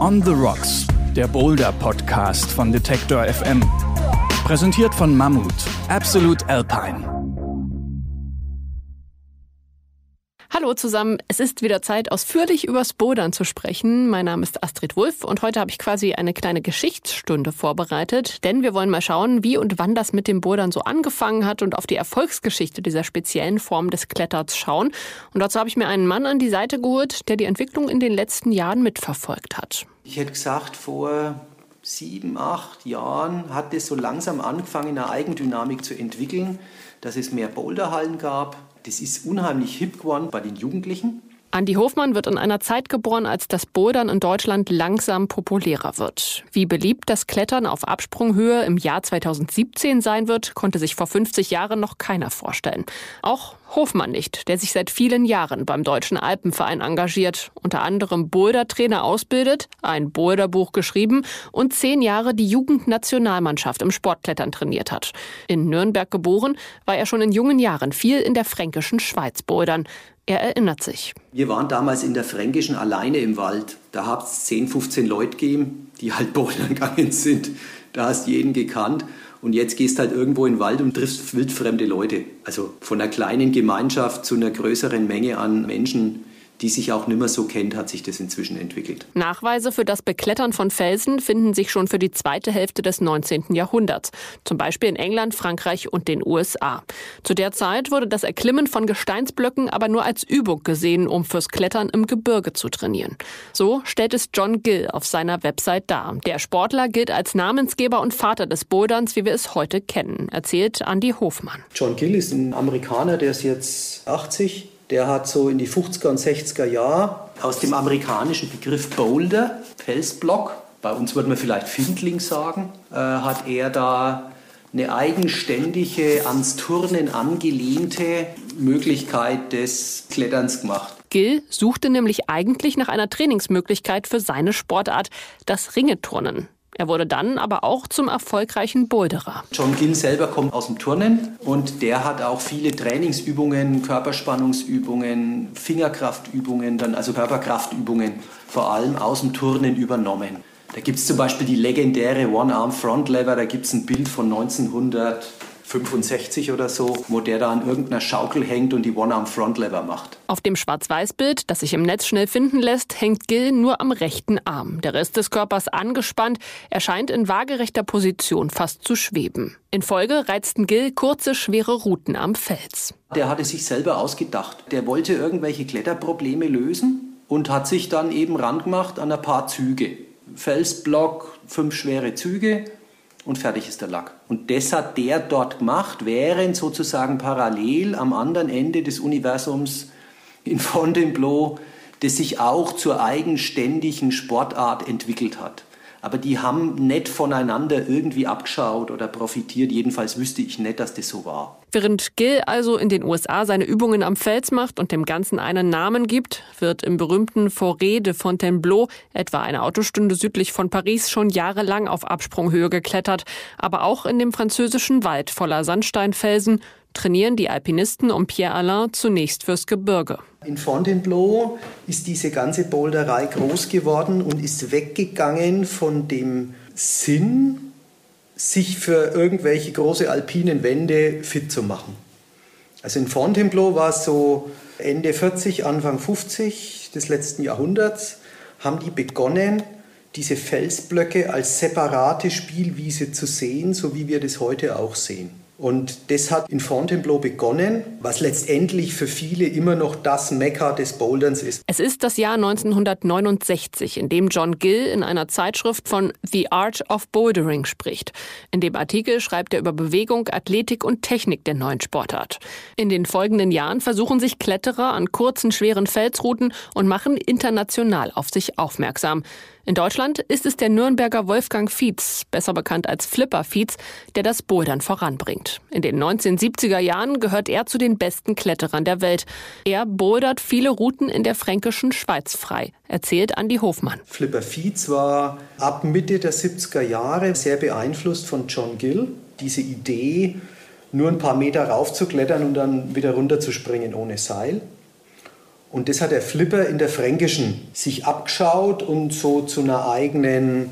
On the Rocks, der Boulder Podcast von Detector FM. Präsentiert von Mammut, Absolute Alpine. Hallo zusammen, es ist wieder Zeit, ausführlich übers Bodern zu sprechen. Mein Name ist Astrid Wulff und heute habe ich quasi eine kleine Geschichtsstunde vorbereitet, denn wir wollen mal schauen, wie und wann das mit dem Bodern so angefangen hat und auf die Erfolgsgeschichte dieser speziellen Form des Kletterns schauen. Und dazu habe ich mir einen Mann an die Seite geholt, der die Entwicklung in den letzten Jahren mitverfolgt hat. Ich hätte gesagt, vor sieben, acht Jahren hat es so langsam angefangen, eine Eigendynamik zu entwickeln, dass es mehr Boulderhallen gab, das ist unheimlich hip geworden bei den Jugendlichen. Andi Hofmann wird in einer Zeit geboren, als das Bouldern in Deutschland langsam populärer wird. Wie beliebt das Klettern auf Absprunghöhe im Jahr 2017 sein wird, konnte sich vor 50 Jahren noch keiner vorstellen. Auch Hofmann nicht, der sich seit vielen Jahren beim Deutschen Alpenverein engagiert, unter anderem Bouldertrainer ausbildet, ein Boulderbuch geschrieben und zehn Jahre die Jugendnationalmannschaft im Sportklettern trainiert hat. In Nürnberg geboren, war er schon in jungen Jahren viel in der fränkischen Schweiz bouldern. Er erinnert sich. Wir waren damals in der Fränkischen alleine im Wald. Da hat es 10, 15 Leute gegeben, die halt bouldern gegangen sind. Da hast du jeden gekannt. Und jetzt gehst halt irgendwo in den Wald und triffst wildfremde Leute. Also von einer kleinen Gemeinschaft zu einer größeren Menge an Menschen die sich auch nicht mehr so kennt, hat sich das inzwischen entwickelt. Nachweise für das Beklettern von Felsen finden sich schon für die zweite Hälfte des 19. Jahrhunderts, zum Beispiel in England, Frankreich und den USA. Zu der Zeit wurde das Erklimmen von Gesteinsblöcken aber nur als Übung gesehen, um fürs Klettern im Gebirge zu trainieren. So stellt es John Gill auf seiner Website dar. Der Sportler gilt als Namensgeber und Vater des Boulderns, wie wir es heute kennen, erzählt Andy Hofmann. John Gill ist ein Amerikaner, der ist jetzt 80 der hat so in die 50er und 60er Jahre aus dem amerikanischen Begriff Boulder, Felsblock, bei uns würde man vielleicht Findling sagen, äh, hat er da eine eigenständige, ans Turnen angelehnte Möglichkeit des Kletterns gemacht. Gill suchte nämlich eigentlich nach einer Trainingsmöglichkeit für seine Sportart, das Ringeturnen. Er wurde dann aber auch zum erfolgreichen Boulderer. John Gill selber kommt aus dem Turnen und der hat auch viele Trainingsübungen, Körperspannungsübungen, Fingerkraftübungen, dann also Körperkraftübungen vor allem aus dem Turnen übernommen. Da gibt es zum Beispiel die legendäre One-Arm Front Lever, da gibt es ein Bild von 1900. 65 oder so, wo der da an irgendeiner Schaukel hängt und die One-Arm-Front-Lever macht. Auf dem Schwarz-Weiß-Bild, das sich im Netz schnell finden lässt, hängt Gill nur am rechten Arm. Der Rest des Körpers angespannt, er scheint in waagerechter Position fast zu schweben. In Folge reizten Gill kurze, schwere Routen am Fels. Der hatte sich selber ausgedacht. Der wollte irgendwelche Kletterprobleme lösen und hat sich dann eben rangemacht an ein paar Züge. Felsblock, fünf schwere Züge und fertig ist der Lack. Und das hat der dort gemacht, während sozusagen parallel am anderen Ende des Universums in Fontainebleau das sich auch zur eigenständigen Sportart entwickelt hat aber die haben nicht voneinander irgendwie abgeschaut oder profitiert. Jedenfalls wüsste ich nicht, dass das so war. Während Gill also in den USA seine Übungen am Fels macht und dem Ganzen einen Namen gibt, wird im berühmten Forêt de Fontainebleau, etwa eine Autostunde südlich von Paris, schon jahrelang auf Absprunghöhe geklettert, aber auch in dem französischen Wald voller Sandsteinfelsen trainieren die Alpinisten um Pierre Alain zunächst fürs Gebirge. In Fontainebleau ist diese ganze Boulderei groß geworden und ist weggegangen von dem Sinn, sich für irgendwelche große alpinen Wände fit zu machen. Also in Fontainebleau war es so Ende 40, Anfang 50 des letzten Jahrhunderts, haben die begonnen, diese Felsblöcke als separate Spielwiese zu sehen, so wie wir das heute auch sehen. Und das hat in Fontainebleau begonnen, was letztendlich für viele immer noch das Mekka des Boulderns ist. Es ist das Jahr 1969, in dem John Gill in einer Zeitschrift von The Art of Bouldering spricht. In dem Artikel schreibt er über Bewegung, Athletik und Technik der neuen Sportart. In den folgenden Jahren versuchen sich Kletterer an kurzen, schweren Felsrouten und machen international auf sich aufmerksam. In Deutschland ist es der Nürnberger Wolfgang Fietz, besser bekannt als Flipper Fietz, der das Bouldern voranbringt. In den 1970er Jahren gehört er zu den besten Kletterern der Welt. Er bouldert viele Routen in der fränkischen Schweiz frei, erzählt Andi Hofmann. Flipper Fietz war ab Mitte der 70er Jahre sehr beeinflusst von John Gill. Diese Idee, nur ein paar Meter raufzuklettern und dann wieder runterzuspringen ohne Seil. Und das hat der Flipper in der Fränkischen sich abgeschaut und so zu einer eigenen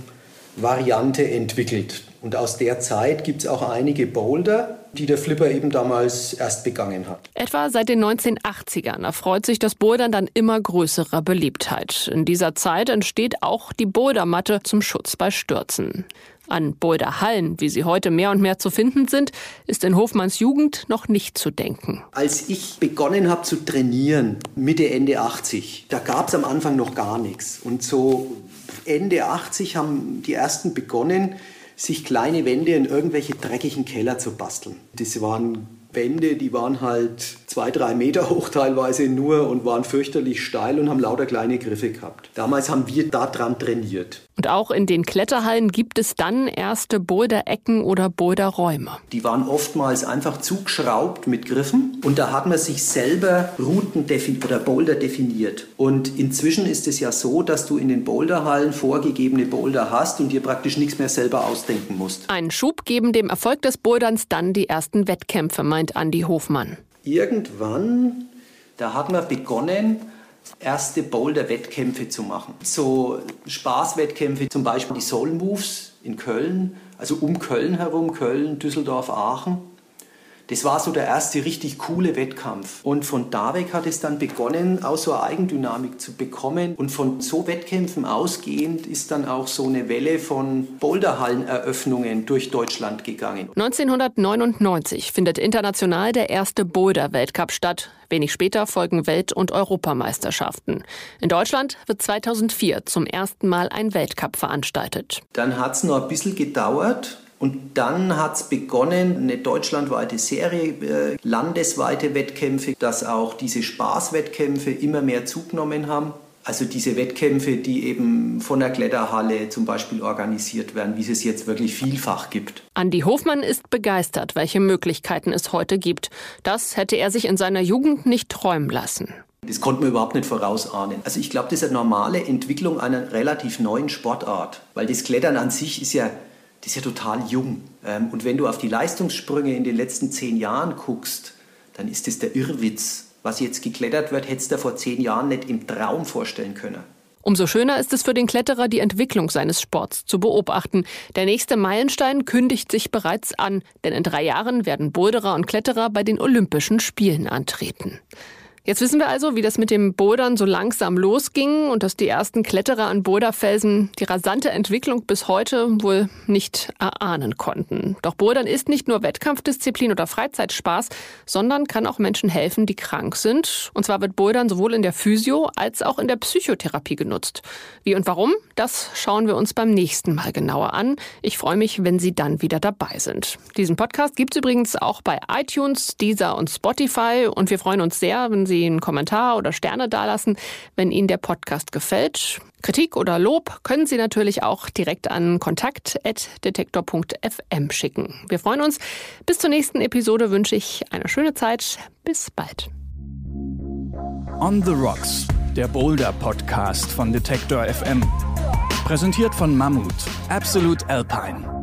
Variante entwickelt. Und aus der Zeit gibt es auch einige Boulder, die der Flipper eben damals erst begangen hat. Etwa seit den 1980ern erfreut sich das Bouldern dann immer größerer Beliebtheit. In dieser Zeit entsteht auch die Bouldermatte zum Schutz bei Stürzen. An Boulderhallen, wie sie heute mehr und mehr zu finden sind, ist in Hofmanns Jugend noch nicht zu denken. Als ich begonnen habe zu trainieren, Mitte, Ende 80, da gab es am Anfang noch gar nichts. Und so Ende 80 haben die ersten begonnen, sich kleine Wände in irgendwelche dreckigen Keller zu basteln. Das waren Wände, die waren halt zwei, drei Meter hoch teilweise nur und waren fürchterlich steil und haben lauter kleine Griffe gehabt. Damals haben wir da dran trainiert. Und auch in den Kletterhallen gibt es dann erste Boulder-Ecken oder Boulder-Räume. Die waren oftmals einfach zugeschraubt mit Griffen und da hat man sich selber Routen oder Boulder definiert. Und inzwischen ist es ja so, dass du in den Boulderhallen vorgegebene Boulder hast und dir praktisch nichts mehr selber ausdenken musst. Einen Schub geben dem Erfolg des Boulderns dann die ersten Wettkämpfe, meint Andi Hofmann. Irgendwann, da hat man begonnen, erste Boulder-Wettkämpfe zu machen. So Spaßwettkämpfe, zum Beispiel die Soul Moves in Köln, also um Köln herum, Köln, Düsseldorf, Aachen. Das war so der erste richtig coole Wettkampf. Und von da weg hat es dann begonnen, auch so eine Eigendynamik zu bekommen. Und von so Wettkämpfen ausgehend ist dann auch so eine Welle von Boulderhalleneröffnungen durch Deutschland gegangen. 1999 findet international der erste Boulder-Weltcup statt. Wenig später folgen Welt- und Europameisterschaften. In Deutschland wird 2004 zum ersten Mal ein Weltcup veranstaltet. Dann hat es noch ein bisschen gedauert. Und dann hat es begonnen, eine deutschlandweite Serie, äh, landesweite Wettkämpfe, dass auch diese Spaßwettkämpfe immer mehr zugenommen haben. Also diese Wettkämpfe, die eben von der Kletterhalle zum Beispiel organisiert werden, wie es es jetzt wirklich vielfach gibt. Andi Hofmann ist begeistert, welche Möglichkeiten es heute gibt. Das hätte er sich in seiner Jugend nicht träumen lassen. Das konnte man überhaupt nicht vorausahnen. Also ich glaube, das ist eine normale Entwicklung einer relativ neuen Sportart, weil das Klettern an sich ist ja das ist ja total jung. Ähm, und wenn du auf die Leistungssprünge in den letzten zehn Jahren guckst, dann ist das der Irrwitz. Was jetzt geklettert wird, hättest du vor zehn Jahren nicht im Traum vorstellen können. Umso schöner ist es für den Kletterer, die Entwicklung seines Sports zu beobachten. Der nächste Meilenstein kündigt sich bereits an, denn in drei Jahren werden Boulderer und Kletterer bei den Olympischen Spielen antreten. Jetzt wissen wir also, wie das mit dem Bouldern so langsam losging und dass die ersten Kletterer an Boulderfelsen die rasante Entwicklung bis heute wohl nicht erahnen konnten. Doch Bouldern ist nicht nur Wettkampfdisziplin oder Freizeitspaß, sondern kann auch Menschen helfen, die krank sind. Und zwar wird Bouldern sowohl in der Physio als auch in der Psychotherapie genutzt. Wie und warum, das schauen wir uns beim nächsten Mal genauer an. Ich freue mich, wenn Sie dann wieder dabei sind. Diesen Podcast gibt es übrigens auch bei iTunes, Deezer und Spotify und wir freuen uns sehr, wenn Sie Sie einen Kommentar oder Sterne dalassen, wenn Ihnen der Podcast gefällt. Kritik oder Lob können Sie natürlich auch direkt an kontakt.detektor.fm schicken. Wir freuen uns. Bis zur nächsten Episode wünsche ich eine schöne Zeit. Bis bald. On the Rocks, der Boulder Podcast von Detektor FM. Präsentiert von Mammut, Absolute Alpine.